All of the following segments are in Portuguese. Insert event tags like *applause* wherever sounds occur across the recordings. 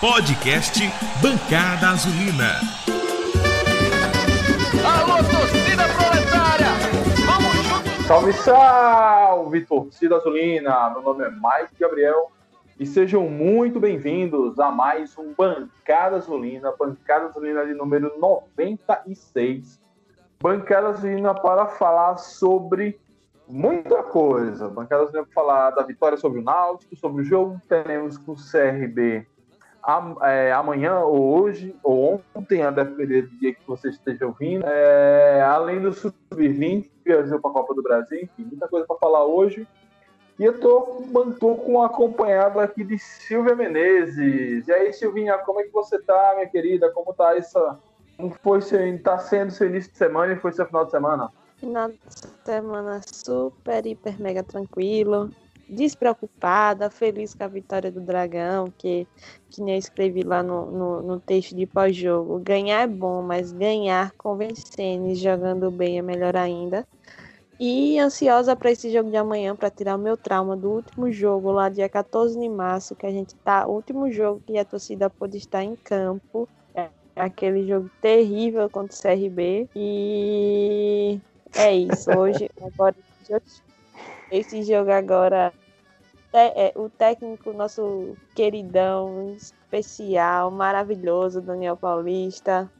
Podcast Bancada Azulina. Alô, torcida proletária! Vamos juntos! Salve, salve, torcida azulina! Meu nome é Mike Gabriel e sejam muito bem-vindos a mais um Bancada Azulina, Bancada Azulina de número 96. Bancada Azulina para falar sobre muita coisa. Bancada Azulina para falar da vitória sobre o Náutico, sobre o jogo que teremos com o CRB é, amanhã ou hoje ou ontem, a depender do dia que você esteja ouvindo. É, além do Sub-20, que viajou para a Copa do Brasil, enfim, muita coisa para falar hoje. E eu tô, tô com acompanhado aqui de Silvia Menezes. E aí, Silvinha, como é que você tá, minha querida? Como tá essa. Como foi seu, tá sendo seu início de semana e foi seu final de semana? Final de semana super, hiper, mega tranquilo despreocupada, feliz com a vitória do Dragão, que, que nem eu escrevi lá no, no, no texto de pós-jogo. Ganhar é bom, mas ganhar convencendo e jogando bem é melhor ainda. E ansiosa para esse jogo de amanhã, para tirar o meu trauma do último jogo, lá dia 14 de março, que a gente tá. Último jogo que a torcida pôde estar em campo. É aquele jogo terrível contra o CRB. E é isso. Hoje, agora, esse jogo agora é, o técnico, nosso queridão, especial, maravilhoso, Daniel Paulista.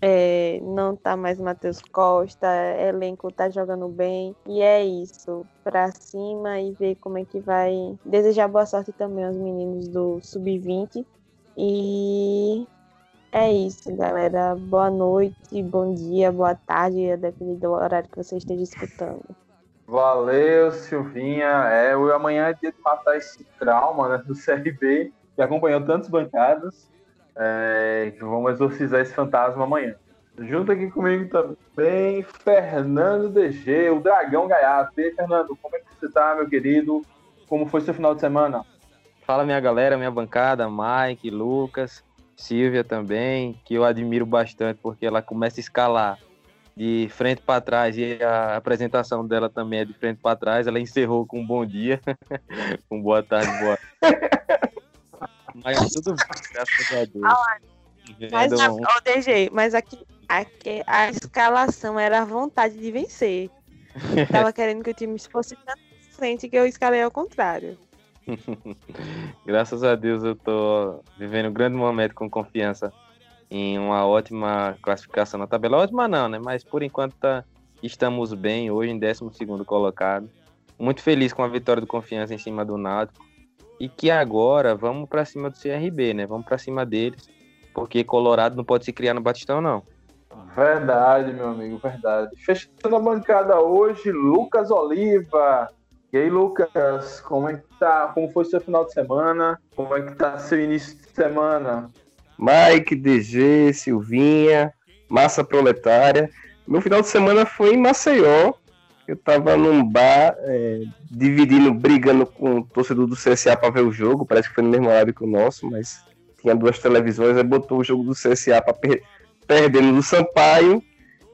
É, não tá mais Matheus Costa, elenco tá jogando bem. E é isso. Pra cima e ver como é que vai. Desejar boa sorte também aos meninos do Sub-20. E é isso, galera. Boa noite, bom dia, boa tarde, a depender do horário que você esteja escutando. Valeu, Silvinha. É, o amanhã é dia de matar esse trauma né, do CRB, que acompanhou tantas bancadas. É, vamos exorcizar esse fantasma amanhã. Junto aqui comigo também, Fernando DG, o Dragão Gaiato. E aí, Fernando, como é que você tá, meu querido? Como foi seu final de semana? Fala, minha galera, minha bancada, Mike, Lucas, Silvia também, que eu admiro bastante porque ela começa a escalar de frente para trás e a apresentação dela também é de frente para trás. Ela encerrou com um bom dia, *laughs* com boa tarde, boa. *laughs* Mas tudo bem, graças a Deus. Ah, mas, um... oh, DG, mas aqui, aqui a escalação era a vontade de vencer. Tava *laughs* querendo que o time fosse tanto frente que eu escalei ao contrário. Graças a Deus eu tô vivendo um grande momento com confiança em uma ótima classificação na tabela. Ótima não, né? Mas por enquanto tá, estamos bem hoje em 12 colocado. Muito feliz com a vitória do Confiança em cima do Náutico. E que agora vamos para cima do CRB, né? Vamos para cima deles, porque Colorado não pode se criar no Batistão, não. Verdade, meu amigo, verdade. Fechando a bancada hoje, Lucas Oliva. E aí, Lucas, como é que tá? Como foi seu final de semana? Como é que tá seu início de semana? Mike, DG, Silvinha, Massa Proletária. Meu final de semana foi em Maceió. Eu tava num bar, é, dividindo, brigando com o torcedor do CSA para ver o jogo. Parece que foi no mesmo horário que o nosso, mas tinha duas televisões, aí botou o jogo do CSA para per perdendo do Sampaio.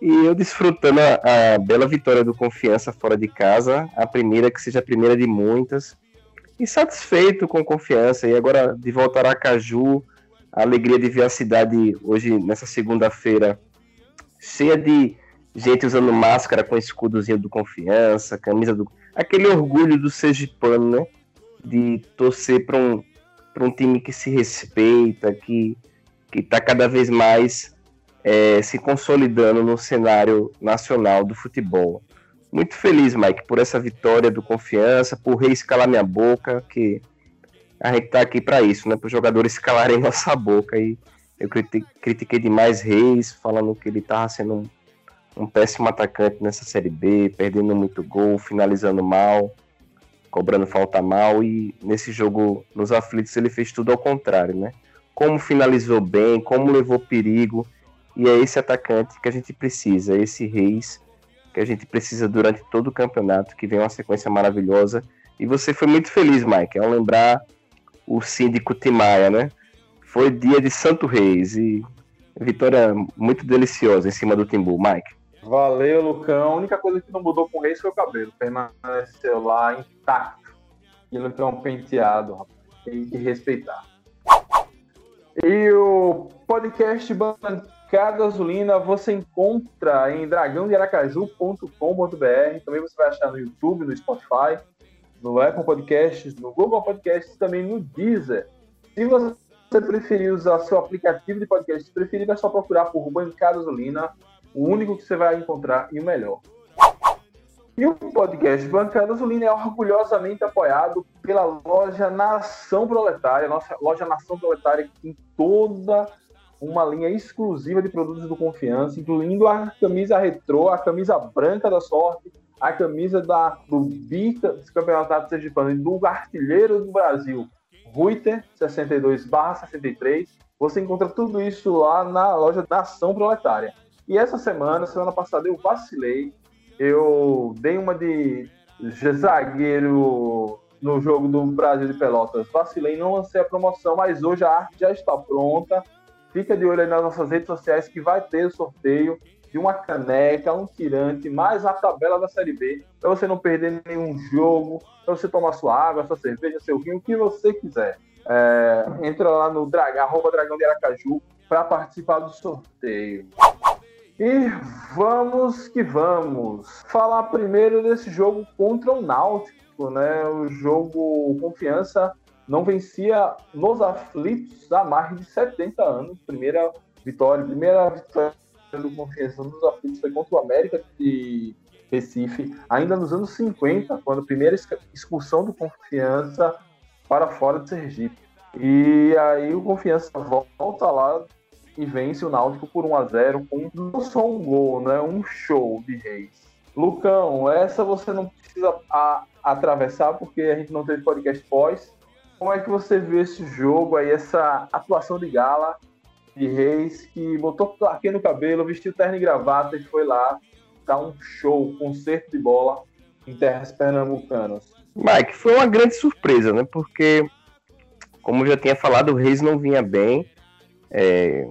E eu desfrutando a, a, bela vitória do Confiança fora de casa, a primeira que seja a primeira de muitas. E satisfeito com confiança. E agora de volta a Aracaju, a alegria de ver a cidade hoje, nessa segunda-feira, cheia de gente usando máscara com escudozinho do confiança, camisa do. aquele orgulho do Sergipano, né? De torcer para um, um time que se respeita, que está cada vez mais é, se consolidando no cenário nacional do futebol. Muito feliz, Mike, por essa vitória do Confiança, por reescalar minha boca, que a gente tá aqui para isso, né? Para os jogadores *laughs* calarem nossa boca. E eu critiquei demais Reis, falando que ele tava sendo um, um, péssimo atacante nessa Série B, perdendo muito gol, finalizando mal, cobrando falta mal. E nesse jogo, nos aflitos, ele fez tudo ao contrário, né? Como finalizou bem, como levou perigo. E é esse atacante que a gente precisa, esse Reis que a gente precisa durante todo o campeonato, que vem uma sequência maravilhosa. E você foi muito feliz, Mike, ao lembrar o síndico Timaya, né? Foi dia de Santo Reis e vitória muito deliciosa em cima do Timbu, Mike. Valeu, Lucão. A única coisa que não mudou com o Reis foi o cabelo. Permaneceu lá intacto. E ele tem um penteado, rapaz. Tem que respeitar. E o podcast Bancada Azulina você encontra em dragãodearacaju.com.br. Também você vai achar no YouTube, no Spotify, no Apple Podcasts, no Google Podcasts, também no Deezer. Se você preferir usar seu aplicativo de podcast preferido, é só procurar por Bancada Azulina, o único que você vai encontrar e o melhor. E o podcast Bancada Azulina é orgulhosamente apoiado pela loja Nação Proletária, nossa loja Nação Proletária, que tem toda uma linha exclusiva de produtos do Confiança, incluindo a camisa retrô, a camisa branca da sorte, a camisa da, do Bica, do Campeonato e do Artilheiro do Brasil, Ruiter 62/63. Você encontra tudo isso lá na loja Nação Proletária. E essa semana, semana passada, eu vacilei eu dei uma de zagueiro no jogo do Brasil de Pelotas. Vacilei, não lancei a promoção, mas hoje a arte já está pronta. Fica de olho aí nas nossas redes sociais que vai ter o sorteio de uma caneca, um tirante, mais a tabela da Série B, para você não perder nenhum jogo, para você tomar sua água, sua cerveja, seu vinho, o que você quiser. É, entra lá no dragão, arroba dragão de Aracaju para participar do sorteio. E vamos que vamos. Falar primeiro desse jogo contra o Náutico, né? O jogo Confiança não vencia nos aflitos há mais de 70 anos. Primeira vitória, primeira vitória do Confiança nos aflitos foi contra o América de Recife, ainda nos anos 50, quando a primeira expulsão do Confiança para fora de Sergipe. E aí o Confiança volta lá e vence o Náutico por 1 a 0 com não só um gol, né? Um show de Reis. Lucão, essa você não precisa a, atravessar porque a gente não teve podcast pós. Como é que você vê esse jogo aí, essa atuação de gala de Reis que botou plaquinha no cabelo, vestiu terno e gravata e foi lá dar um show, concerto de bola em terras pernambucanas? Mike, foi uma grande surpresa, né? Porque, como eu já tinha falado, o Reis não vinha bem. É,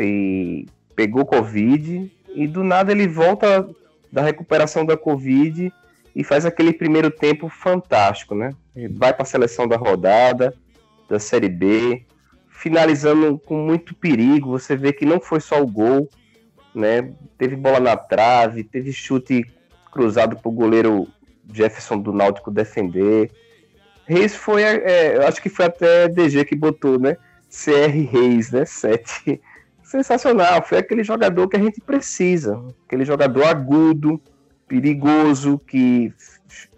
e pegou Covid e do nada ele volta da recuperação da Covid e faz aquele primeiro tempo fantástico, né? Ele vai para a seleção da rodada, da Série B, finalizando com muito perigo. Você vê que não foi só o gol, né? Teve bola na trave, teve chute cruzado para o goleiro Jefferson do Náutico defender. Reis foi, é, eu acho que foi até DG que botou, né? CR Reis, né? Sete sensacional. Foi aquele jogador que a gente precisa. Aquele jogador agudo, perigoso, que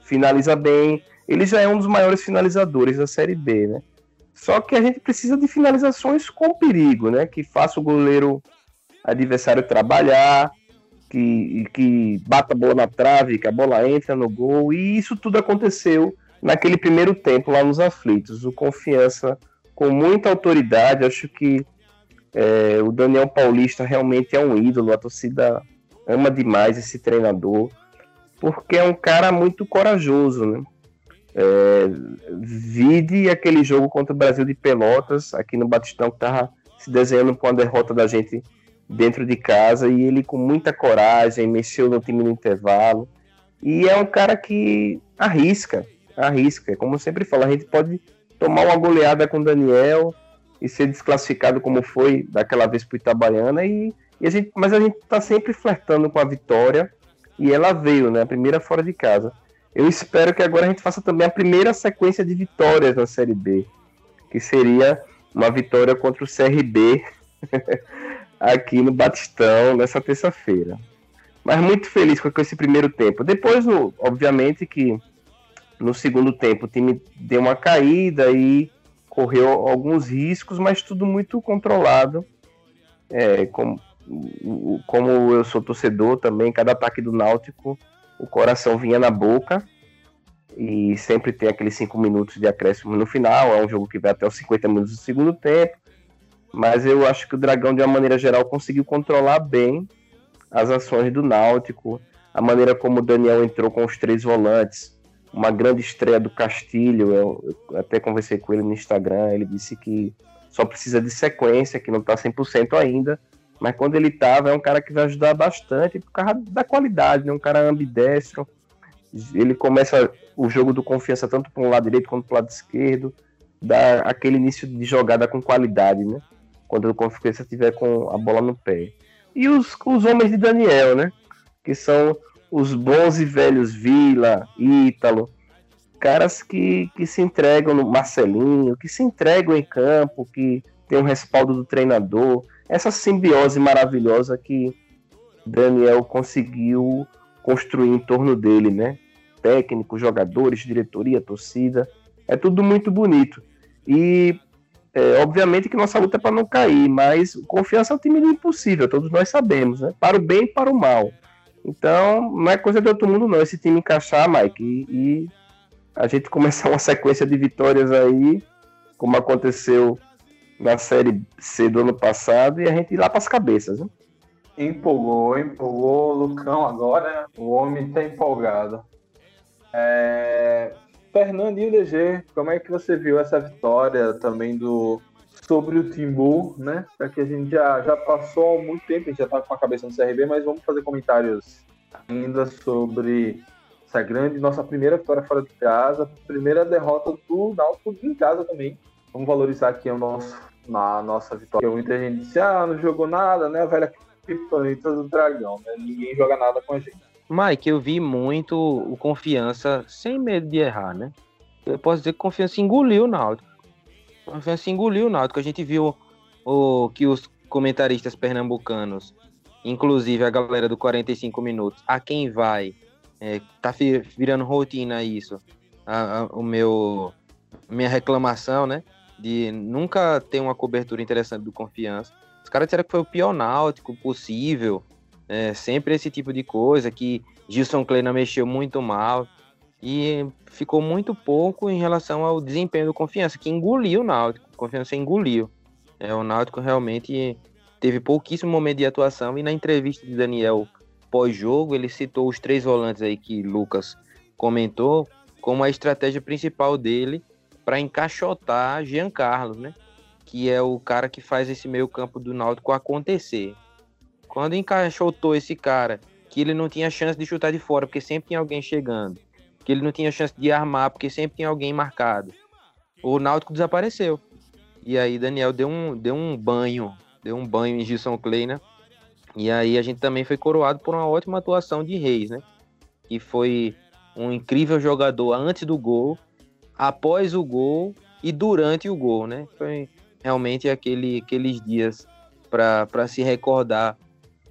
finaliza bem. Ele já é um dos maiores finalizadores da Série B, né? Só que a gente precisa de finalizações com perigo, né? Que faça o goleiro adversário trabalhar, que, que bata a bola na trave, que a bola entra no gol. E isso tudo aconteceu naquele primeiro tempo lá nos aflitos. O Confiança com muita autoridade, acho que é, o Daniel Paulista realmente é um ídolo, a torcida ama demais esse treinador, porque é um cara muito corajoso, né? É, vide aquele jogo contra o Brasil de Pelotas, aqui no Batistão, que estava se desenhando com a derrota da gente dentro de casa, e ele com muita coragem, mexeu no time no intervalo, e é um cara que arrisca, arrisca, como eu sempre falo, a gente pode tomar uma goleada com o Daniel, e ser desclassificado como foi daquela vez para Itabaiana e, e, a gente, mas a gente está sempre flertando com a vitória e ela veio, né? A primeira fora de casa. Eu espero que agora a gente faça também a primeira sequência de vitórias na Série B, que seria uma vitória contra o CRB *laughs* aqui no Batistão nessa terça-feira. Mas muito feliz com esse primeiro tempo. Depois, obviamente, que no segundo tempo o time deu uma caída e correu alguns riscos, mas tudo muito controlado. É, como, como eu sou torcedor também, cada ataque do Náutico, o coração vinha na boca. E sempre tem aqueles cinco minutos de acréscimo no final. É um jogo que vai até os 50 minutos do segundo tempo. Mas eu acho que o Dragão, de uma maneira geral, conseguiu controlar bem as ações do Náutico. A maneira como o Daniel entrou com os três volantes, uma grande estreia do Castilho. Eu, eu, até conversei com ele no Instagram. Ele disse que só precisa de sequência, que não está 100% ainda. Mas quando ele estava, é um cara que vai ajudar bastante por causa da qualidade, né? Um cara ambidestro. Ele começa o jogo do confiança tanto para um lado direito quanto para o lado esquerdo. Dá aquele início de jogada com qualidade, né? quando o Confiança estiver com a bola no pé. E os, os homens de Daniel, né? Que são os bons e velhos Vila, Ítalo, caras que, que se entregam no Marcelinho, que se entregam em campo, que tem o respaldo do treinador. Essa simbiose maravilhosa que Daniel conseguiu construir em torno dele, né? Técnicos, jogadores, diretoria, torcida. É tudo muito bonito. E é, obviamente que nossa luta é para não cair, mas confiança é um time impossível, todos nós sabemos, né? Para o bem e para o mal. Então, não é coisa de outro mundo, não. Esse time encaixar, Mike, e, e a gente começar uma sequência de vitórias aí, como aconteceu na Série C do ano passado, e a gente ir lá para as cabeças. Né? Empolgou, empolgou Lucão agora, o homem está empolgado. É... Fernandinho DG, como é que você viu essa vitória também do sobre o Timbu, né? Para que a gente já, já passou muito tempo, a gente já está com a cabeça no CRB, mas vamos fazer comentários ainda sobre essa grande nossa primeira vitória fora de casa, primeira derrota do Náutico em casa também. Vamos valorizar aqui o nosso, na nossa vitória. Muita gente disse, ah, não jogou nada, né? A velha criptonita do dragão, né? Ninguém joga nada com a gente. Mike, eu vi muito o Confiança sem medo de errar, né? Eu posso dizer que Confiança engoliu o Náutico. Confiança engoliu o Náutico. A gente viu o, que os comentaristas pernambucanos, inclusive a galera do 45 minutos, a quem vai, é, tá virando rotina isso. A, a, o meu minha reclamação, né? De nunca ter uma cobertura interessante do Confiança. Os caras disseram que foi o pior náutico possível. É, sempre esse tipo de coisa, que Gilson Kleina mexeu muito mal. E ficou muito pouco em relação ao desempenho do Confiança, que engoliu o Náutico. O Confiança engoliu. É, o Náutico realmente teve pouquíssimo momento de atuação. E na entrevista de Daniel pós-jogo, ele citou os três volantes aí que Lucas comentou como a estratégia principal dele para encaixotar Jean Carlos, né? Que é o cara que faz esse meio campo do Náutico acontecer. Quando encaixotou esse cara, que ele não tinha chance de chutar de fora, porque sempre tinha alguém chegando, que ele não tinha chance de armar, porque sempre tinha alguém marcado, o Náutico desapareceu. E aí Daniel deu um, deu um banho, deu um banho em Gilson Kleina. E aí a gente também foi coroado por uma ótima atuação de Reis, né? Que foi um incrível jogador antes do gol após o gol e durante o gol, né? Foi realmente aquele, aqueles dias para se recordar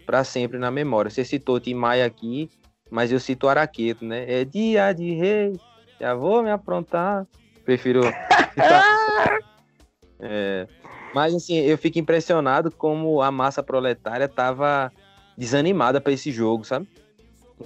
para sempre na memória. Você citou Tim Maia aqui, mas eu cito Araqueto, né? É dia de rei, já vou me aprontar. Prefiro. *laughs* é, mas assim, eu fico impressionado como a massa proletária tava desanimada para esse jogo, sabe?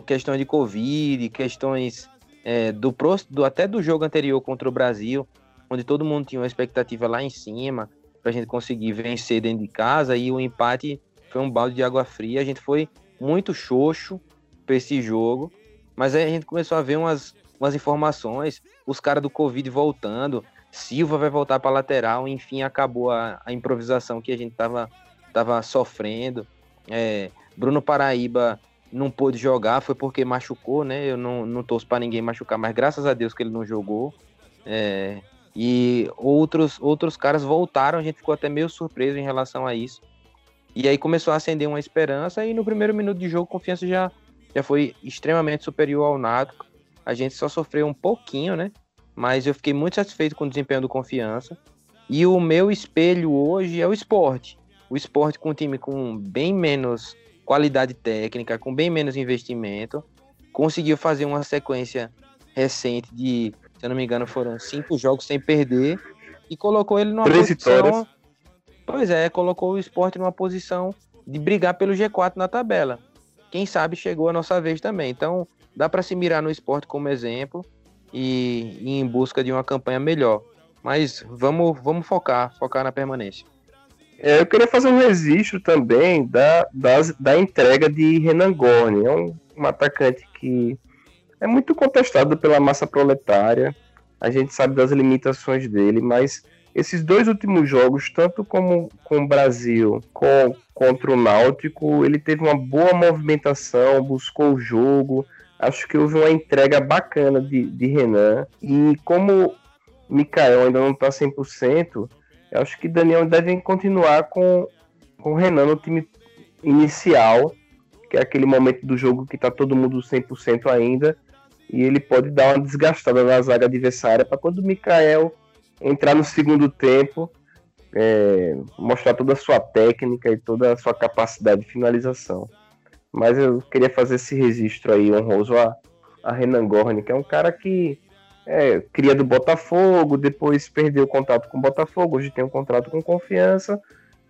Questões de Covid, questões é, do, do, até do jogo anterior contra o Brasil, onde todo mundo tinha uma expectativa lá em cima para a gente conseguir vencer dentro de casa e o empate foi um balde de água fria. A gente foi muito xoxo para esse jogo, mas aí a gente começou a ver umas, umas informações, os caras do Covid voltando, Silva vai voltar para lateral, enfim, acabou a, a, improvisação que a gente tava, tava sofrendo. É, Bruno Paraíba não pôde jogar foi porque machucou, né? Eu não, não torço para ninguém machucar, mas graças a Deus que ele não jogou. É, e outros, outros caras voltaram, a gente ficou até meio surpreso em relação a isso. E aí começou a acender uma esperança e no primeiro minuto de jogo, confiança já, já foi extremamente superior ao Náutico. A gente só sofreu um pouquinho, né? Mas eu fiquei muito satisfeito com o desempenho do Confiança. E o meu espelho hoje é o esporte. O esporte com um time com bem menos qualidade técnica, com bem menos investimento, conseguiu fazer uma sequência recente de, se eu não me engano, foram cinco jogos sem perder e colocou ele numa posição. Vitórias. Pois é, colocou o esporte numa posição de brigar pelo G4 na tabela. Quem sabe chegou a nossa vez também. Então, dá para se mirar no esporte como exemplo e, e em busca de uma campanha melhor. Mas vamos, vamos focar, focar na permanência. É, eu queria fazer um registro também da, da, entrega de Renan Gorni. É um, um atacante que é muito contestado pela massa proletária. A gente sabe das limitações dele, mas esses dois últimos jogos, tanto como com o Brasil, com, contra o Náutico, ele teve uma boa movimentação, buscou o jogo. Acho que houve uma entrega bacana de, de Renan. E como Mikael ainda não está 100%, Eu acho que Daniel deve continuar com, com o Renan no time inicial, que é aquele momento do jogo que tá todo mundo 100% ainda, e ele pode dar uma desgastada na zaga adversária para quando o Mikael entrar no segundo tempo, é, mostrar toda a sua técnica e toda a sua capacidade de finalização. Mas eu queria fazer esse registro aí honroso a, a Renan Gorni, que é um cara que é, cria do Botafogo, depois perdeu o contato com o Botafogo, hoje tem um contrato com confiança,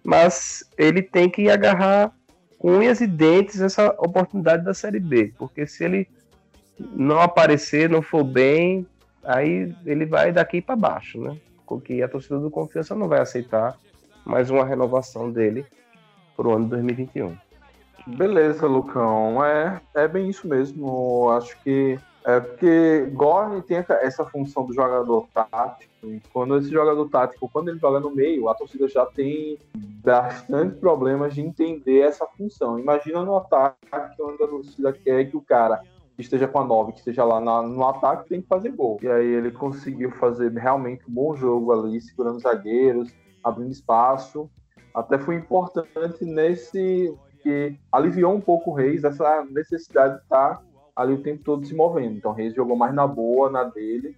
mas ele tem que agarrar com unhas e dentes essa oportunidade da Série B, porque se ele não aparecer, não for bem, aí ele vai daqui para baixo, né? Porque a torcida do Confiança não vai aceitar mais uma renovação dele para o ano 2021. Beleza, Lucão. É, é bem isso mesmo. Acho que é porque Gorn tem essa função do jogador tático. E quando esse jogador tático, quando ele joga no meio, a torcida já tem bastante problemas de entender essa função. Imagina no ataque, onde a torcida quer que o cara esteja com a 9, que esteja lá na, no ataque, tem que fazer gol. E aí ele conseguiu fazer realmente um bom jogo ali, segurando zagueiros, abrindo espaço. Até foi importante nesse que aliviou um pouco o Reis essa necessidade de estar ali o tempo todo se movendo. Então o Reis jogou mais na boa, na dele.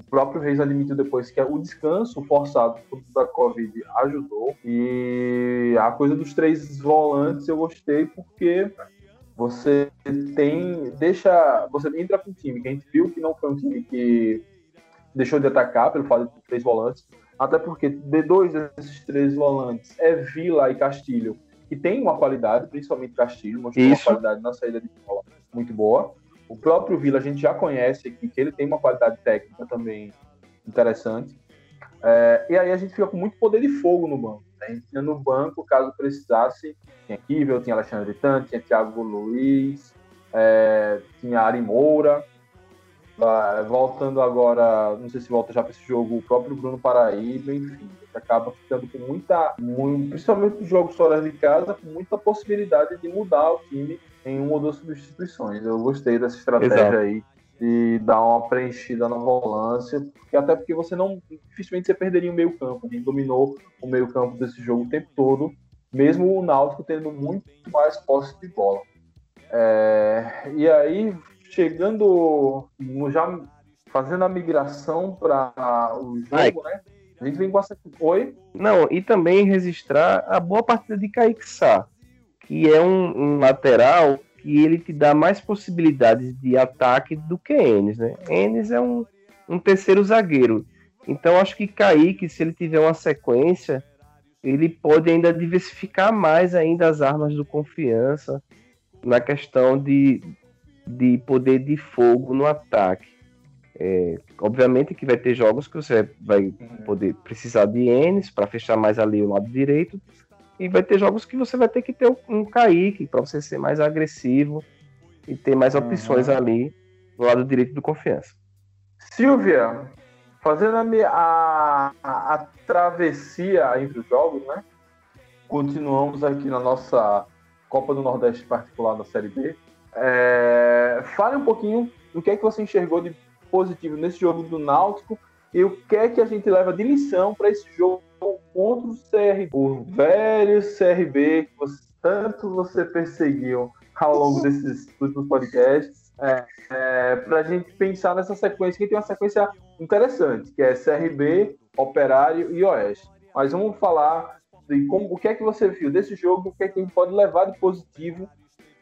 O próprio Reis admitiu depois que o descanso forçado da Covid ajudou. E a coisa dos três volantes eu gostei porque você tem. Deixa. Você entra com um time que a gente viu que não foi um time que deixou de atacar pelo fato de três volantes. Até porque de dois desses três volantes é Vila e Castilho, que tem uma qualidade, principalmente Castilho, mostrou Isso. uma qualidade na saída de bola muito boa. O próprio Vila a gente já conhece aqui, que ele tem uma qualidade técnica também interessante. É, e aí a gente fica com muito poder de fogo no banco. Né? A gente tinha no banco, caso precisasse, tinha Kivel, tinha Alexandre Tante, tinha Thiago Luiz, é, tinha Ari Moura. voltando agora, não sei se volta já para esse jogo, o próprio Bruno Paraíba, enfim, acaba ficando com muita, muito, principalmente nos jogos fora de casa, com muita possibilidade de mudar o time em uma ou duas substituições. Eu gostei dessa estratégia Exato. aí de dar uma preenchida na volância, porque até porque você não dificilmente você perderia o meio campo, ele dominou o meio campo desse jogo o tempo todo, mesmo o Náutico tendo muito mais posse de bola. É, e aí chegando já fazendo a migração para o jogo, Ai. né? A gente vem com essa. Oi? Não, e também registrar a boa partida de Kaique Sá, que é um, um lateral que ele te dá mais possibilidades de ataque do que Enes, né? Enes é um, um terceiro zagueiro. Então acho que Kaique, se ele tiver uma sequência, ele pode ainda diversificar mais ainda as armas do confiança na questão de, de poder de fogo no ataque. É, obviamente que vai ter jogos que você vai poder precisar de Enes para fechar mais ali o lado direito, e vai ter jogos que você vai ter que ter um Kaique para você ser mais agressivo e ter mais uhum. opções ali no lado direito do confiança. Silvia, fazendo a, a, a, travessia entre os jogos, né? Continuamos aqui na nossa Copa do Nordeste particular da Série B. É, fale um pouquinho do que é que você enxergou de positivo nesse jogo do Náutico e o que é que a gente leva de lição para esse jogo contra o CRB, o velho CRB que você, tanto você perseguiu ao longo desses últimos podcasts, é, é, para a gente pensar nessa sequência, que tem uma sequência interessante, que é CRB, Operário e Oeste. Mas vamos falar de como, o que é que você viu desse jogo, o que é que a gente pode levar de positivo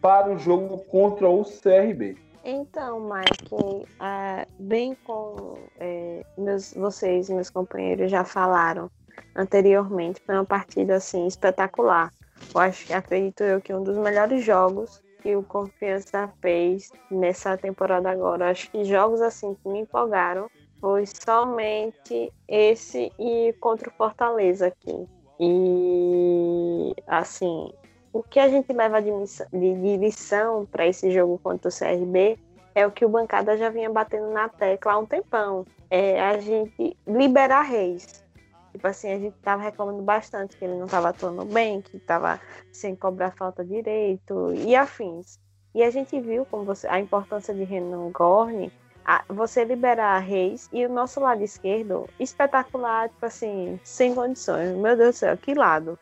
para o jogo contra o CRB. Então, Mike, é, bem como é, meus, vocês, meus companheiros já falaram anteriormente, foi uma partida assim espetacular. Eu acho que acredito eu que um dos melhores jogos que o Confiança fez nessa temporada agora. Acho que jogos assim que me empolgaram foi somente esse e contra o Fortaleza aqui. E assim, o que a gente leva de, de, de lição para esse jogo contra o CRB é o que o bancada já vinha batendo na tecla há um tempão. É a gente liberar Reis. Tipo assim, a gente tava reclamando bastante que ele não tava atuando bem, que tava sem cobrar falta direito e afins. E a gente viu como você, a importância de Renan Gorni a- você liberar Reis e o nosso lado esquerdo, espetacular, tipo assim, sem condições. Meu Deus do céu, que lado.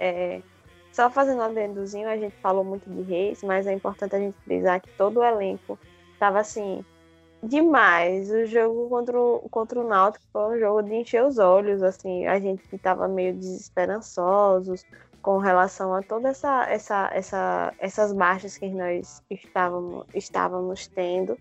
É, só fazendo um adendozinho, a gente falou muito de Reis, mas é importante a gente frisar que todo o elenco tava assim, demais. O jogo contra o, contra o Náutico foi um jogo de encher os olhos, assim, a gente que tava meio desesperançosos com relação a toda essa, essa, essa, essas baixas que nós estávamos, estávamos tendo.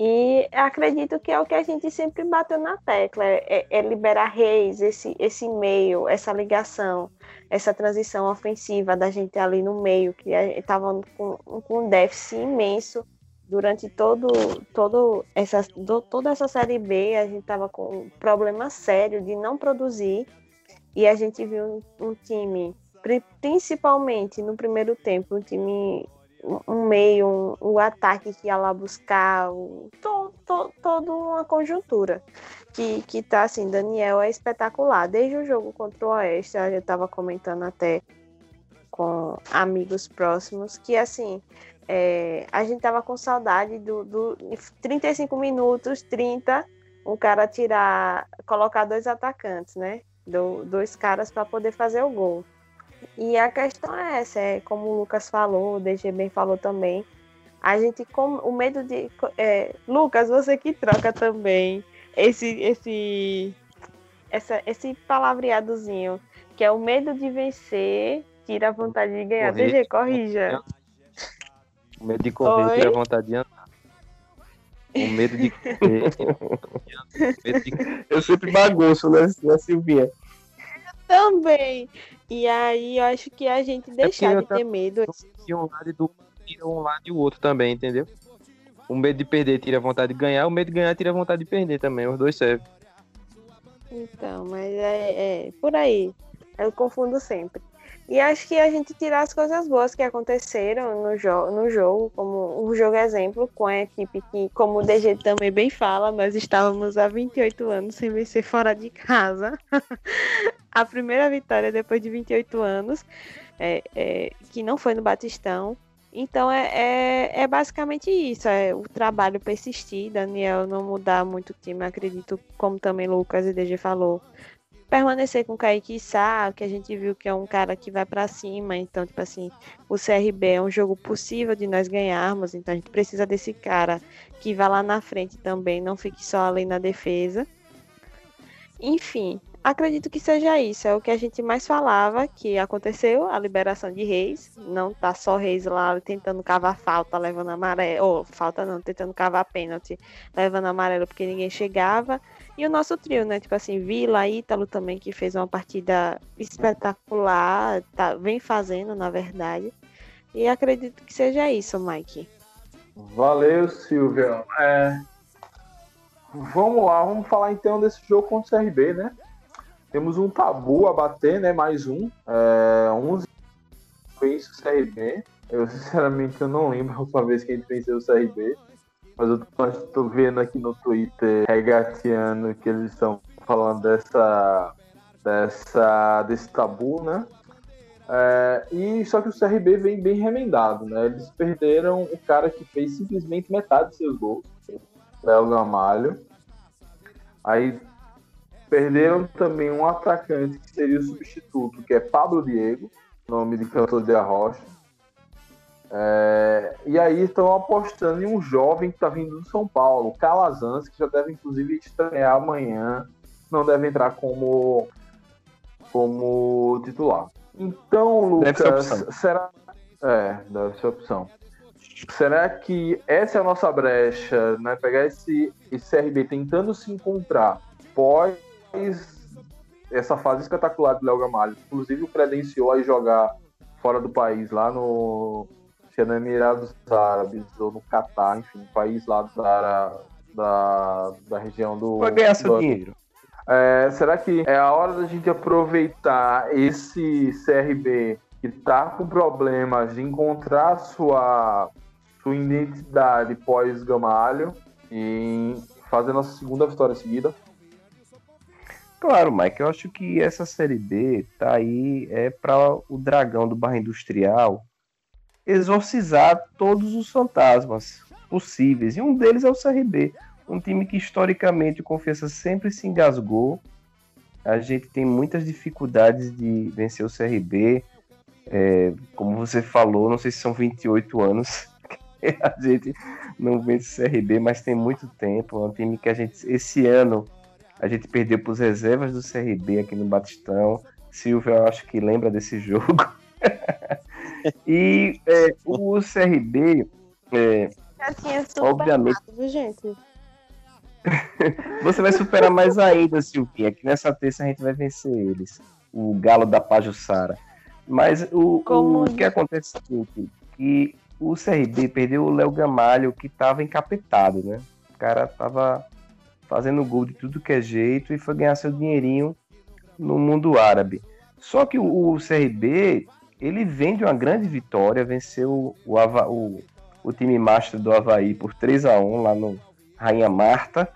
E acredito que é o que a gente sempre bateu na tecla, é, é liberar reis, esse, esse meio, essa ligação, essa transição ofensiva da gente ali no meio, que estava com, com um déficit imenso durante todo, todo essa, do, toda essa Série B, a gente estava com um problema sério de não produzir, e a gente viu um, um time, pri- principalmente no primeiro tempo, um time um- um meio, um, o ataque que ia lá buscar, o, to, to, toda uma conjuntura que, que tá assim, Daniel é espetacular. Desde o jogo contra o Oeste, eu estava comentando até com amigos próximos, que assim, é, a gente tava com saudade do, do 35 minutos, 30, um cara tirar, colocar dois atacantes, né? Do, dois caras para poder fazer o gol. E a questão é essa, é como o Lucas falou, o DG bem falou também. A gente com o medo de. é, Lucas, você que troca também esse esse essa, esse palavreadozinho, que é o medo de vencer, tira a vontade de ganhar. Correr. DG, corrija. O medo de correr, Oi? tira a vontade de andar. O medo de correr, *laughs* medo de Eu sempre bagunço, né, né Silvinha? Também. E aí eu acho que a gente deixar eu de ter medo. de um lado e do tira um lado e o outro também, entendeu? O medo de perder tira a vontade de ganhar, o medo de ganhar tira a vontade de perder também. Os dois servem. Então, mas é, é por aí. Eu confundo sempre. E acho que a gente tirar as coisas boas que aconteceram no, jo no jogo, como um jogo exemplo, com a equipe que, como o DG também bem fala, nós estávamos há 28 anos sem vencer fora de casa. *laughs* a primeira vitória depois de 28 anos, é, é, que não foi no Batistão. Então é, é, é basicamente isso, é o trabalho persistir, Daniel não mudar muito o time, acredito, como também Lucas e DG falou, permanecer com o Kaique Sá, que a gente viu que é um cara que vai pra cima, então, tipo assim, o CRB é um jogo possível de nós ganharmos, então a gente precisa desse cara que vá lá na frente também, não fique só ali na defesa. Enfim, acredito que seja isso, é o que a gente mais falava, que aconteceu, a liberação de Reis, não tá só Reis lá tentando cavar falta, levando amarelo, ou falta não, tentando cavar pênalti, levando amarelo porque ninguém chegava, e o nosso trio, né? Tipo assim, Vila, Ítalo também, que fez uma partida espetacular, tá, vem fazendo, na verdade. E acredito que seja isso, Mike. Valeu, Silvia. É, Vamos lá, vamos falar então desse jogo contra o CRB, né? Temos um tabu a bater, né? Mais um. É, 11 vence o CRB. Eu, *laughs* sinceramente, eu não lembro a última vez que a gente venceu o CRB. Mas eu tô, tô vendo aqui no Twitter regateando que eles estão falando dessa, dessa, desse tabu, né? É, e só que o CRB vem bem remendado, né? Eles perderam o cara que fez simplesmente metade de seus gols, Léo Gamalho. Aí perderam também um atacante que seria o substituto, que é Pablo Diego, nome de cantor de Arrocha. É, e aí estão apostando em um jovem que está vindo do São Paulo, Calazans, que já deve inclusive estrear amanhã, não deve entrar como, como titular. Então, Lucas, será. É, deve ser opção. Será que essa é a nossa brecha, né? Pegar esse, esse CRB tentando se encontrar pós essa fase espetacular de Léo Gamalho, inclusive o credenciou a jogar fora do país, lá no, no Emirados Árabes ou no Catar, enfim, um país lá da, da, da região do. Vai ganhar seu do- dinheiro. é, será que é a hora da gente aproveitar esse CRB que tá com problemas de encontrar sua, sua identidade pós-Gamalho e fazer nossa segunda vitória seguida? Claro, Mike, eu acho que essa série B tá aí é para o dragão do Barra Industrial exorcizar todos os fantasmas possíveis. E um deles é o CRB. um time que historicamente o Confiança sempre se engasgou. A gente tem muitas dificuldades de vencer o CRB. É, como você falou, não sei se são 28 anos que a gente não vence o CRB, mas tem muito tempo. É um time que a gente, esse ano, a gente perdeu para os reservas do CRB aqui no Batistão. Silvio, eu acho que lembra desse jogo. *laughs* e é, o CRB, é, Assim, é Obviamente. viu, você vai superar mais ainda, Silvinha, que nessa terça a gente vai vencer eles. O Galo da Pajussara. Mas o, Como o que acontece é que o CRB perdeu o Léo Gamalho, que estava encapetado, né? O cara tava fazendo gol de tudo que é jeito e foi ganhar seu dinheirinho no mundo árabe. Só que o, o CRB, ele vem de uma grande vitória, venceu o, Ava, o, o time master do Havaí por 3 a 1 lá no Rainha Marta.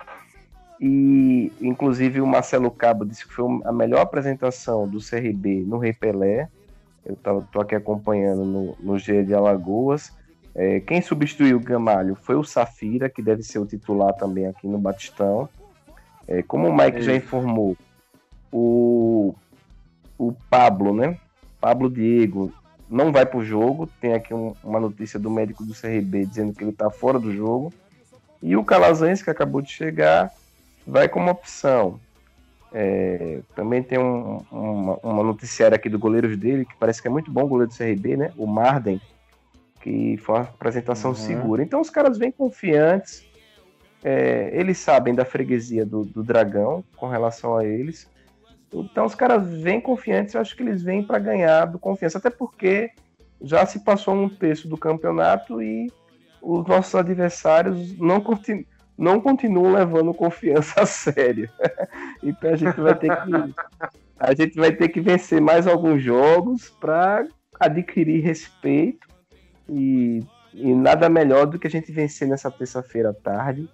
E inclusive o Marcelo Cabo disse que foi a melhor apresentação do CRB no Rei Pelé. Eu tô aqui acompanhando no, no G de Alagoas. É, quem substituiu o Gamalho foi o Safira, que deve ser o titular também aqui no Batistão. É, como o Mike já informou, o, o Pablo, né? Pablo Diego não vai para o jogo. Tem aqui um, uma notícia do médico do CRB dizendo que ele está fora do jogo. E o Calazans, que acabou de chegar, vai como opção. É, também tem um, uma, uma noticiária aqui do goleiro dele, que parece que é muito bom o goleiro do CRB, né? O Marden, que foi uma apresentação uhum. segura. Então os caras vêm confiantes, é, eles sabem da freguesia do, do Dragão com relação a eles. Então os caras vêm confiantes, eu acho que eles vêm para ganhar do confiança, até porque já se passou um terço do campeonato e os nossos adversários não, continu não continuam levando confiança *laughs* a sério. *laughs* então a gente vai ter que a gente vai ter que vencer mais alguns jogos para adquirir respeito e, e, nada melhor do que a gente vencer nessa terça-feira à tarde,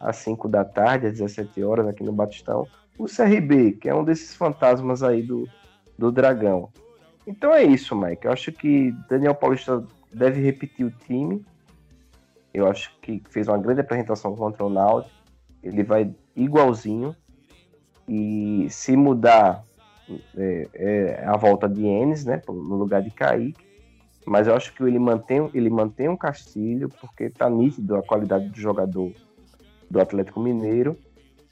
às 5 da tarde, às 17 horas, aqui no Batistão, o CRB, que é um desses fantasmas aí do, do Dragão. Então é isso, Mike. Eu acho que Daniel Paulista deve repetir o time. Eu acho que fez uma grande apresentação contra o Náutico. Ele vai igualzinho. E se mudar é, é a volta de Enes, né, no lugar de Kaique. Mas eu acho que ele mantém, ele mantém um Castilho, porque está nítido a qualidade do jogador do Atlético Mineiro.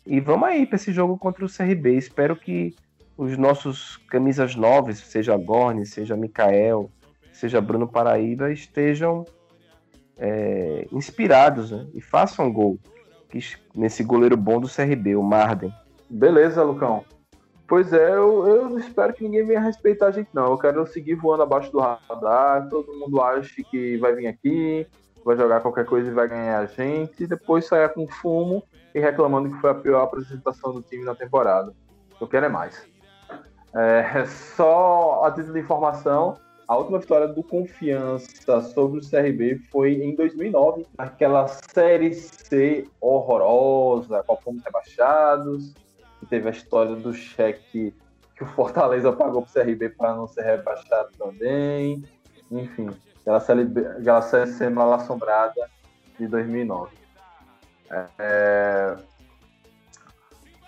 E vamos aí para esse jogo contra o CRB. Espero que os nossos camisas novas, seja Gorne, seja Mikael, seja Bruno Paraíba, estejam é, inspirados né? e façam gol nesse goleiro bom do CRB, o Marden. Beleza, Lucão. Pois é, eu, eu espero que ninguém venha respeitar a gente, não. Eu quero seguir voando abaixo do radar. Todo mundo acha que vai vir aqui, vai jogar qualquer coisa e vai ganhar a gente, e depois sair com fumo e reclamando que foi a pior apresentação do time na temporada. Eu quero é mais. É, *laughs* só a título de informação, a última vitória do Confiança sobre o CRB foi em 2009, naquela Série C horrorosa, com fomos rebaixados, que teve a história do cheque que o Fortaleza pagou para o CRB para não ser rebaixado também. Enfim, aquela série, aquela série mal assombrada de 2009. É...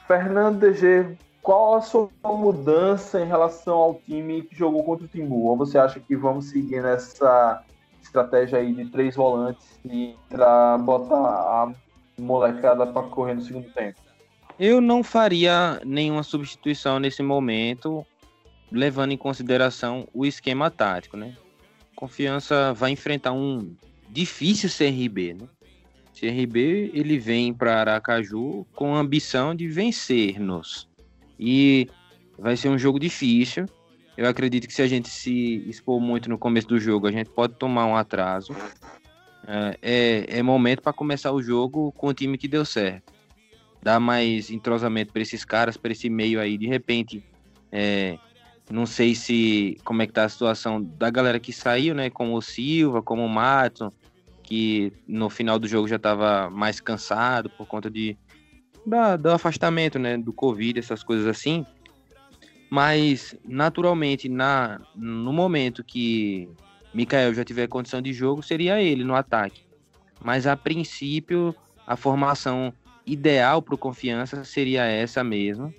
Fernando DG, qual a sua mudança em relação ao time que jogou contra o Timbu? Ou você acha que vamos seguir nessa estratégia aí de três volantes e botar a molecada para correr no segundo tempo? Eu não faria nenhuma substituição nesse momento, levando em consideração o esquema tático, né? Confiança vai enfrentar um difícil CRB, né? CRB ele vem para Aracaju com a ambição de vencer-nos. E vai ser um jogo difícil. Eu acredito que se a gente se expor muito no começo do jogo, a gente pode tomar um atraso. É, é, é momento para começar o jogo com o time que deu certo. Dar mais entrosamento para esses caras, para esse meio aí. De repente, é, não sei se como é que tá a situação da galera que saiu, né? Como o Silva, como o Matson que no final do jogo já estava mais cansado por conta de da, do afastamento, né, do Covid, essas coisas assim. Mas naturalmente na no momento que Mikael já tiver condição de jogo, seria ele no ataque. Mas a princípio a formação ideal para o Confiança seria essa mesmo.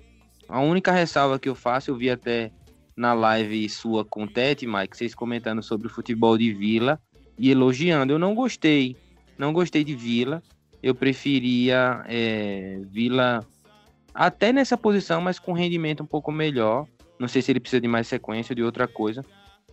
A única ressalva que eu faço, eu vi até na live sua com o Tete, Mike, vocês comentando sobre o futebol de Vila e elogiando. Eu não gostei, não gostei de Vila. Eu preferia é, Vila até nessa posição, mas com rendimento um pouco melhor. Não sei se ele precisa de mais sequência ou de outra coisa.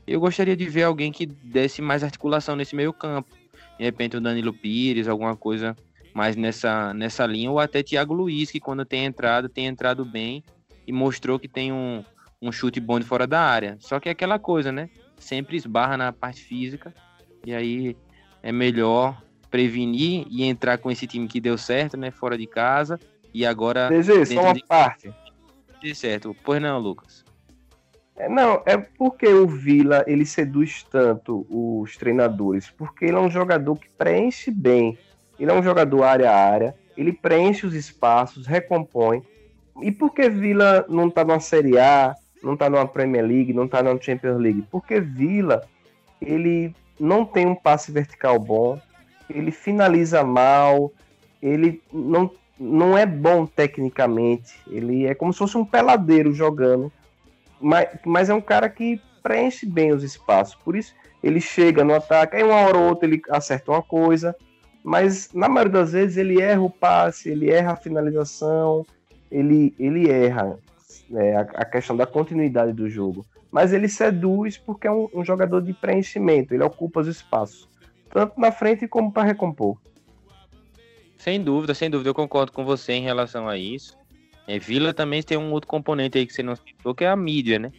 Eu gostaria de ver alguém que desse mais articulação nesse meio campo. De repente o Danilo Pires, alguma coisa mais nessa, nessa linha, ou até Thiago Luiz, que quando tem entrado, tem entrado bem e mostrou que tem um, um chute bom de fora da área. Só que é aquela coisa, né? Sempre esbarra na parte física, e aí é melhor prevenir e entrar com esse time que deu certo, né? Fora de casa, e agora. DG, só uma de... parte. Certo. Pois não, Lucas. É, não, é porque o Vila ele seduz tanto os treinadores, porque ele é um jogador que preenche bem. Ele é um jogador área a área, ele preenche os espaços, recompõe. E por que Vila não tá na Série A, não tá numa Premier League, não tá na Champions League? Porque Vila ele não tem um passe vertical bom, ele finaliza mal, ele não, não é bom tecnicamente, ele é como se fosse um peladeiro jogando mas, mas é um cara que preenche bem os espaços. Por isso, ele chega no ataque, aí uma hora ou outra ele acerta uma coisa, mas na maioria das vezes ele erra o passe, ele erra a finalização, ele, ele erra né, a, a, questão da continuidade do jogo. Mas ele seduz porque é um, um jogador de preenchimento, ele ocupa os espaços, tanto na frente como para recompor. Sem dúvida, sem dúvida, eu concordo com você em relação a isso. É, Vila também tem um outro componente aí que você não citou, que é a mídia, né?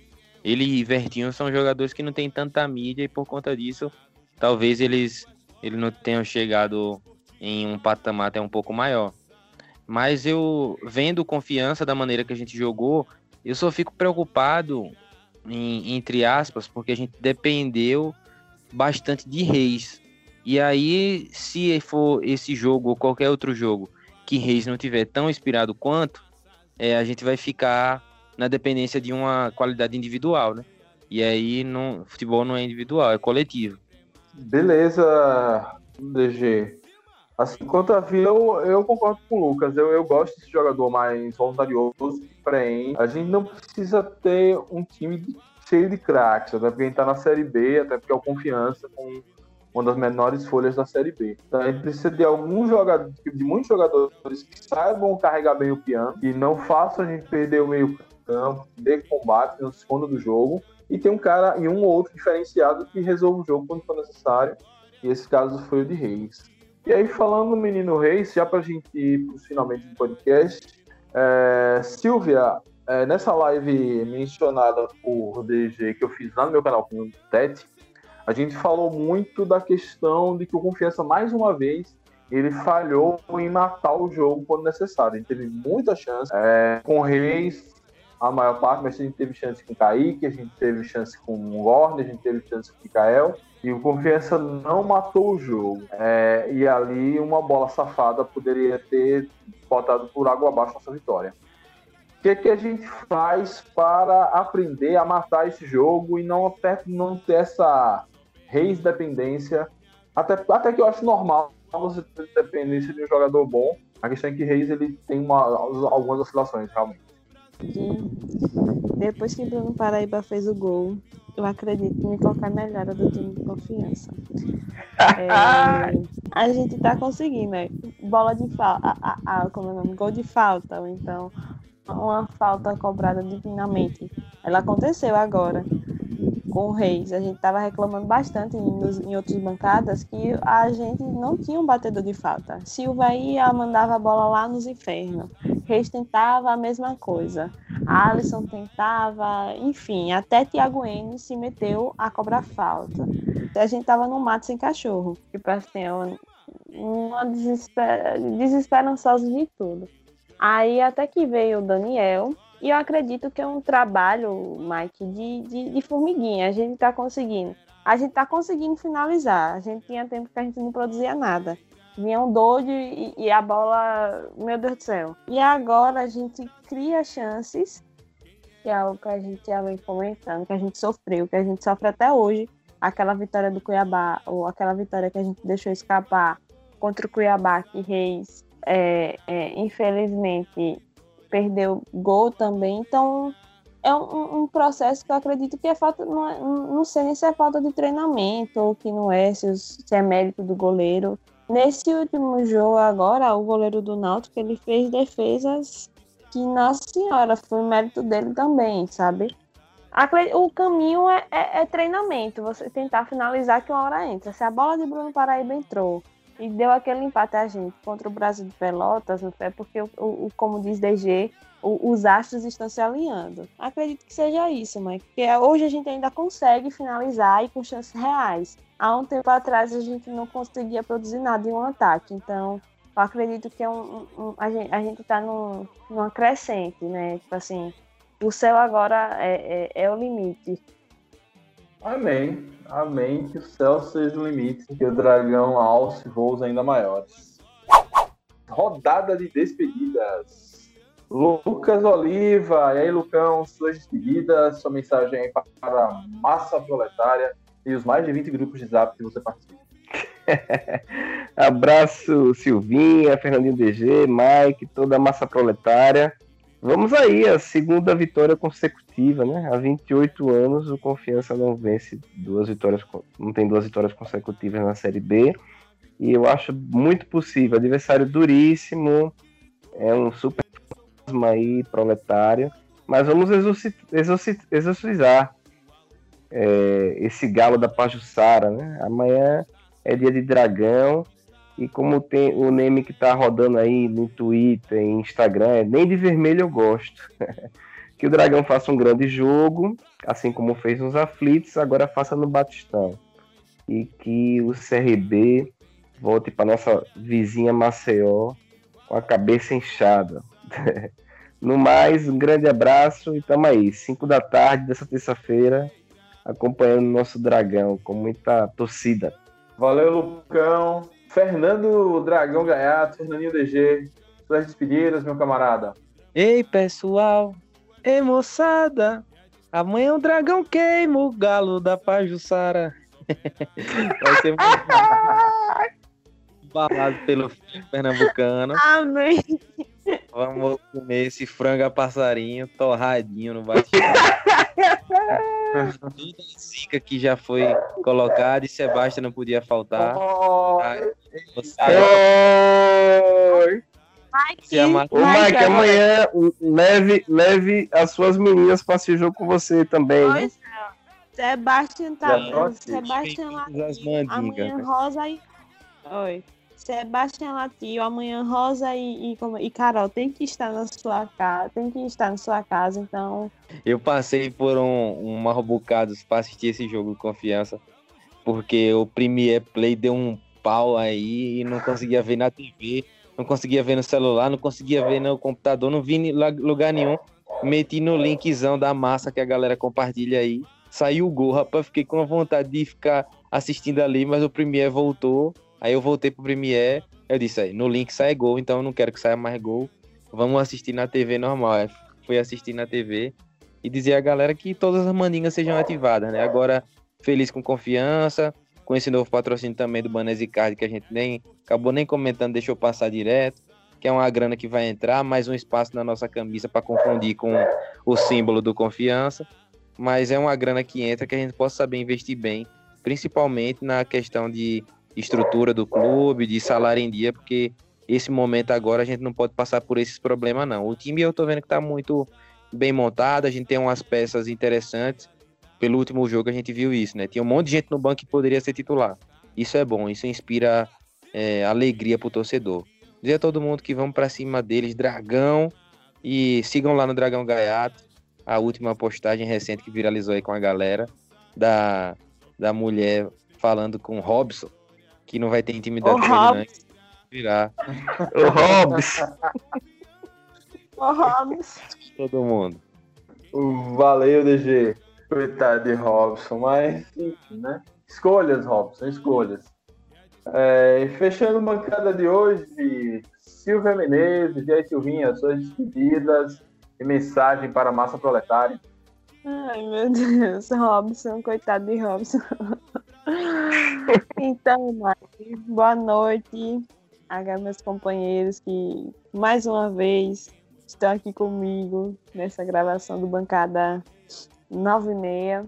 Ele e Vertinho são jogadores que não tem tanta mídia e por conta disso, talvez eles, eles não tenham chegado em um patamar até um pouco maior. Mas eu, vendo confiança da maneira que a gente jogou, eu só fico preocupado, em, entre aspas, porque a gente dependeu bastante de Reis. E aí, se for esse jogo ou qualquer outro jogo que Reis não tiver tão inspirado quanto, é, a gente vai ficar na dependência de uma qualidade individual, né? E aí no futebol não é individual, é coletivo. Beleza, DG. Assim, quanto a Vila, eu, eu, concordo com o Lucas. Eu, eu gosto desse jogador mais voluntarioso, preenche. A gente não precisa ter um time cheio de craques, até porque a gente tá na Série B, até porque é o confiança com uma das menores folhas da Série B. Então a gente precisa de alguns jogadores, de muitos jogadores que saibam carregar bem o piano e não façam a gente perder o meio campo, de combate no segundo do jogo. E tem um cara e um ou outro diferenciado que resolve o jogo quando for necessário. E esse caso foi o de Reis. E aí, falando no menino Reis, já para a gente ir para finalmente do podcast, é, Silvia, é, nessa live mencionada por DG que eu fiz lá no meu canal com o Tete, a gente falou muito da questão de que o Confiança, mais uma vez, ele falhou em matar o jogo quando necessário. Gente teve muita chance é, com Reis, a maior parte, mas a gente teve chance com Kaique, a gente teve chance com o Gorne, a gente teve chance com o Mikael. E o Confiança não matou o jogo. É, e ali uma bola safada poderia ter botado por água abaixo nossa vitória. O que, que a gente faz para aprender a matar esse jogo e não, ter, não ter essa Reis dependência. Até, até que eu acho normal você ter dependência de um jogador bom. A questão é que Reis ele tem uma, algumas oscilações, realmente. Depois que Bruno Paraíba fez o gol, eu acredito em qualquer melhora do time de confiança. *laughs* É, a gente tá conseguindo, né? Bola de falta, como é o nome? Gol de falta, ou então uma falta cobrada divinamente. Ela aconteceu agora com o Reis. A gente estava reclamando bastante em, em outras bancadas que a gente não tinha um batedor de falta. Silva ia, mandava a bola lá nos infernos. Reis tentava a mesma coisa. Alisson tentava, enfim, até Thiago N se meteu a cobrar falta. A gente tava no mato sem cachorro. Tipo assim, uma desesper... desesperançosa de tudo. Aí até que veio o Daniel, e eu acredito que é um trabalho, Mike, de, de, de formiguinha. A gente está conseguindo. A gente está conseguindo finalizar. A gente tinha tempo que a gente não produzia nada. Vinha um doido e, e a bola, meu Deus do céu. E agora a gente cria chances, que é algo que a gente já vem comentando, que a gente sofreu, que a gente sofre até hoje. Aquela vitória do Cuiabá, ou aquela vitória que a gente deixou escapar contra o Cuiabá, que Reis é, é, infelizmente, perdeu gol também. Então, é um, um, processo que eu acredito que é falta, não, é, não sei nem se é falta de treinamento ou que não é, se, é mérito do goleiro. Nesse último jogo agora, o goleiro do Náutico, ele fez defesas que, nossa senhora, foi mérito dele também, sabe? O caminho é, é, é, treinamento, você tentar finalizar que uma hora entra. Se a bola de Bruno Paraíba entrou e deu aquele empate a gente contra o Brasil de Pelotas, é porque, o, o, como diz DG, o, os astros estão se alinhando. Acredito que seja isso, mas porque hoje a gente ainda consegue finalizar e com chances reais. Há um tempo atrás a gente não conseguia produzir nada em um ataque, então eu acredito que é um, um a gente a gente está num, numa crescente, né? Tipo assim, o céu agora é, é, é, o limite. Amém. Amém. Que o céu seja o limite, que o dragão alce voos ainda maiores. Rodada de despedidas. Lucas Oliva, e aí, Lucão, suas despedidas, sua mensagem aí para a massa proletária e os mais de 20 grupos de zap que você participa. *laughs* Abraço, Silvinha, Fernandinho DG, Mike, toda a massa proletária. Vamos aí, a segunda vitória consecutiva, né? Há 28 anos o Confiança não vence duas vitórias, não tem duas vitórias consecutivas na Série B. E eu acho muito possível. Adversário duríssimo, é um super aí, proletário. Mas vamos exorcizar é, esse galo da Pajussara, né? Amanhã é dia de dragão e como tem o meme que tá rodando aí no Twitter, e Instagram, é, nem de vermelho eu gosto. *laughs* que o Dragão faça um grande jogo, assim como fez nos aflitos, agora faça no Batistão. E que o CRB volte para nossa vizinha Maceió com a cabeça inchada. No mais, um grande abraço e tamo aí, 5 da tarde dessa terça-feira, acompanhando o nosso Dragão com muita torcida. Valeu, Lucão. Fernando Dragão Gaiato, Fernandinho DG, suas despedidas, meu camarada. Ei, pessoal, ei, moçada, amanhã o dragão queima o galo da Pajussara. *laughs* Vai ser muito *laughs* balado pelo pernambucano. Amém. Vamos comer esse frango a passarinho torradinho no bate *laughs* Toda a zica que já foi colocada e Sebastião não podia faltar. Oi. Você... Oi. Mike, Ô, Mike, amanhã leve, leve as suas meninas para esse jogo com você também. Oi, Sebastião tá. Sebastião lá. Amanhã Rosa e. Oi. Sebastião Latio, amanhã Rosa e, e, e, Carol tem que estar na sua casa, tem que estar na sua casa, então. Eu passei por um, um mal bocado para assistir esse jogo de confiança, porque o Premiere Play deu um pau aí e não conseguia ver na TV, não conseguia ver no celular, não conseguia ver no computador, não vi em lugar nenhum. Meti no linkzão da massa que a galera compartilha aí. Saiu o gol, rapaz, fiquei com a vontade de ficar assistindo ali, mas o Premiere voltou Aí eu voltei pro Premiere, eu disse aí, no link sai gol, então eu não quero que saia mais gol. Vamos assistir na TV normal. Aí fui assistir na TV e dizer a galera que todas as mandingas sejam ativadas, né? Agora, feliz com confiança, com esse novo patrocínio também do Banese Card, que a gente nem acabou nem comentando, deixou passar direto, que é uma grana que vai entrar, mais um espaço na nossa camisa para confundir com o símbolo do confiança. Mas é uma grana que entra que a gente possa saber investir bem, principalmente na questão de estrutura do clube, de salário em dia, porque esse momento agora a gente não pode passar por esses problemas, não. O time eu tô vendo que tá muito bem montado, a gente tem umas peças interessantes. Pelo último jogo a gente viu isso, né? Tinha um monte de gente no banco que poderia ser titular. Isso é bom, isso inspira é, alegria pro torcedor. Dizer a todo mundo que vamos para cima deles, Dragão, e sigam lá no Dragão Gaiato, a última postagem recente que viralizou aí com a galera, da, da mulher falando com Robson, que não vai ter intimidade o com ele, Virar. O Hobbs. o Hobbs. Todo mundo. Valeu, DG. Coitado de Robson, mas enfim, né? Escolhas, Robson, escolhas. É, fechando a bancada de hoje, Silvia Menezes, e aí, Silvinha, suas despedidas e mensagem para a massa proletária. Ai, meu Deus, Robson, coitado de Robson. *laughs* *laughs* então, Mike, boa noite. a meus companheiros que mais uma vez estão aqui comigo nessa gravação do Bancada 9 e meia.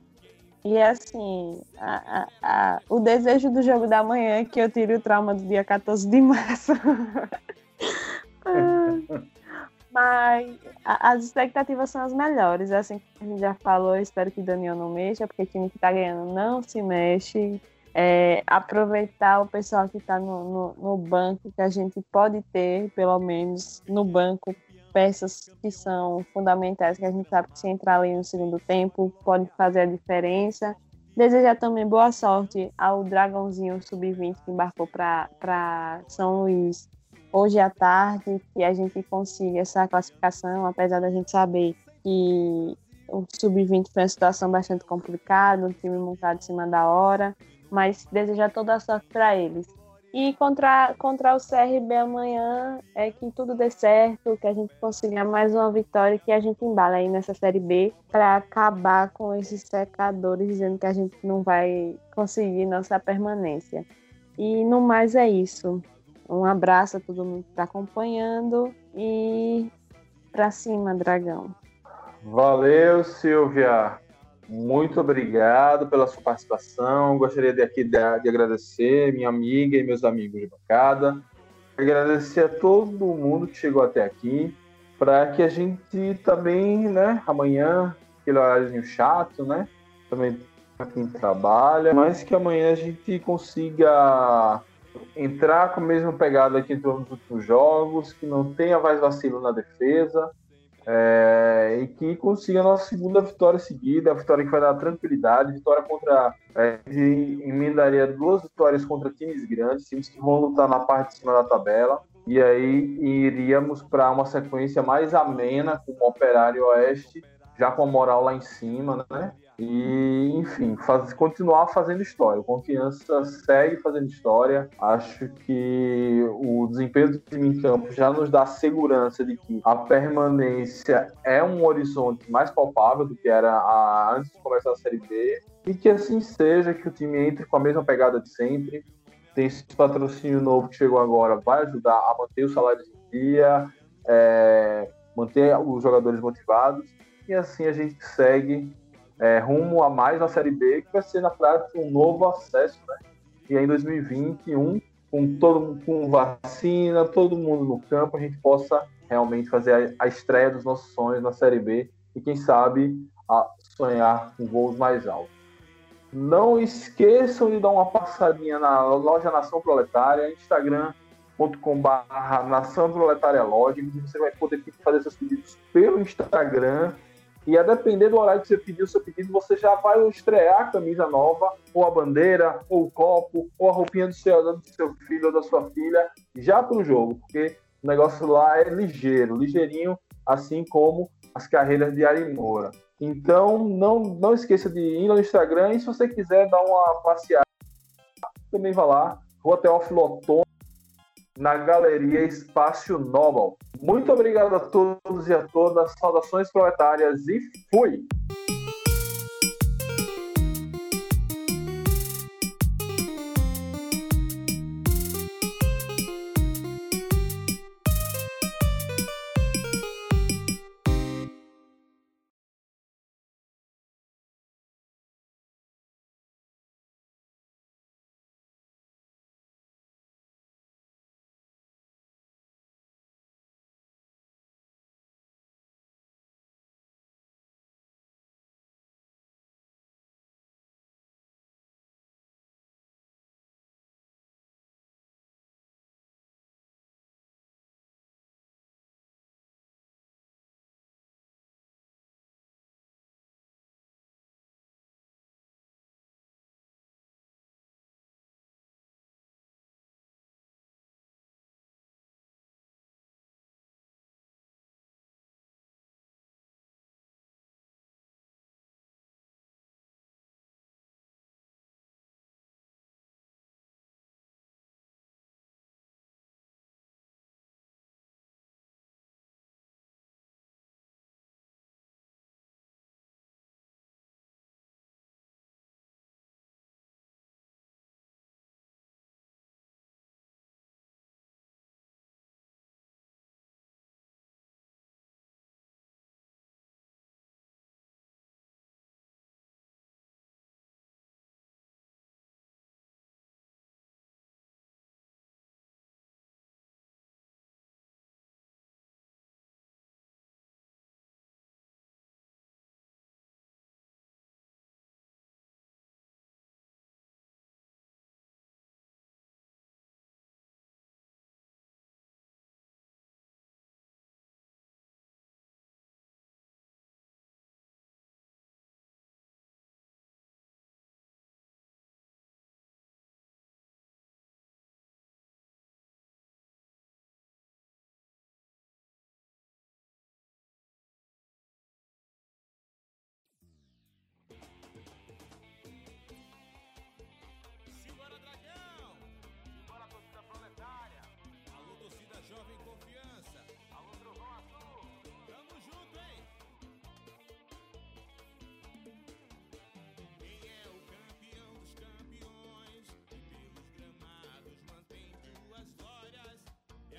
E assim, a, a, a, o desejo do jogo da manhã é que eu tire o trauma do dia 14 de março. *laughs* Mas as expectativas são as melhores. Assim que a gente já falou, espero que o Daniel não mexa, porque time que está ganhando não se mexe. É, aproveitar o pessoal que está no, no, no, banco, que a gente pode ter, pelo menos, no banco, peças que são fundamentais, que a gente sabe que se entrar ali no segundo tempo pode fazer a diferença. Desejar também boa sorte ao Dragãozinho Sub-20 que embarcou para São Luís hoje à tarde, que a gente consiga essa classificação, apesar da gente saber que o Sub-20 foi uma situação bastante complicada, um time montado em cima da hora, mas desejar toda a sorte para eles. E contra, contra o CRB amanhã é que tudo dê certo, que a gente consiga mais uma vitória, que a gente embala aí nessa Série B para acabar com esses secadores dizendo que a gente não vai conseguir nossa permanência. E no mais é isso. Um abraço a todo mundo que está acompanhando e para cima, Dragão. Valeu, Silvia. Muito obrigado pela sua participação. Gostaria de aqui de, de agradecer minha amiga e meus amigos de bancada. Agradecer a todo mundo que chegou até aqui, para que a gente também, né, amanhã, aquele horário chato, né, também para quem trabalha, mas que amanhã a gente consiga entrar com a mesma pegada que entrou nos últimos jogos, que não tenha mais vacilo na defesa, é, e que consiga a nossa segunda vitória seguida, a vitória que vai dar tranquilidade, vitória contra. É, emendaria duas vitórias contra times grandes, times que vão lutar na parte de cima da tabela, e aí iríamos para uma sequência mais amena com o Operário Oeste, já com a moral lá em cima, né? E, enfim, faz, continuar fazendo história. O Confiança segue fazendo história. Acho que o desempenho do time em campo já nos dá segurança de que a permanência é um horizonte mais palpável do que era a, antes de começar a Série B. E que assim seja, que o time entre com a mesma pegada de sempre. Tem esse patrocínio novo que chegou agora, vai ajudar a manter o salário em dia, é, manter os jogadores motivados. E assim a gente segue é, rumo a mais na Série B, que vai ser na prática um novo acesso, né? E aí em 2021, com todo com vacina, todo mundo no campo, a gente possa realmente fazer a, a estreia dos nossos sonhos na Série B e quem sabe sonhar com voos mais altos. Não esqueçam de dar uma passadinha na loja Nação Proletária, instagram.com.br Nação Proletária Loja, você vai poder fazer seus pedidos pelo Instagram e a depender do horário que você pediu o seu pedido, você já vai estrear a camisa nova, ou a bandeira, ou o copo, ou a roupinha do seu, do seu filho ou da sua filha, já para o jogo, porque o negócio lá é ligeiro, ligeirinho, assim como as carreiras de Ari Moura. Então, não, não esqueça de ir no Instagram e se você quiser dar uma passeada, também vá lá, Rua Teófilo Otônio, na Galeria Espaço Nobel. Muito obrigado a todos e a todas. Saudações proletárias e fui!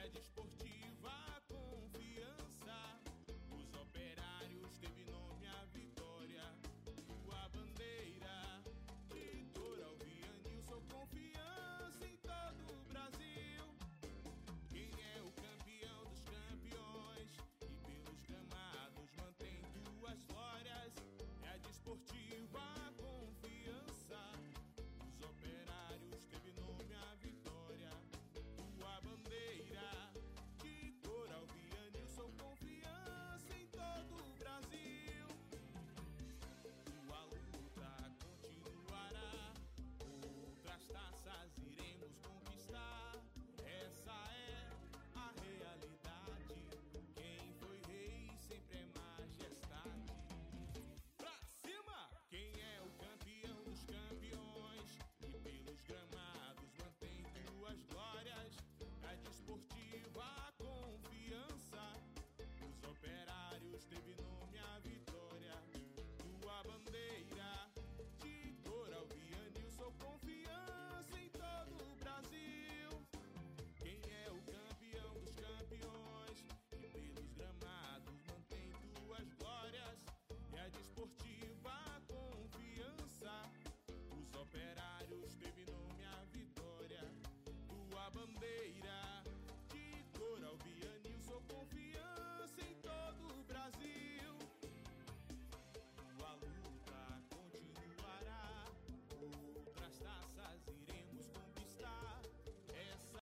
disposição.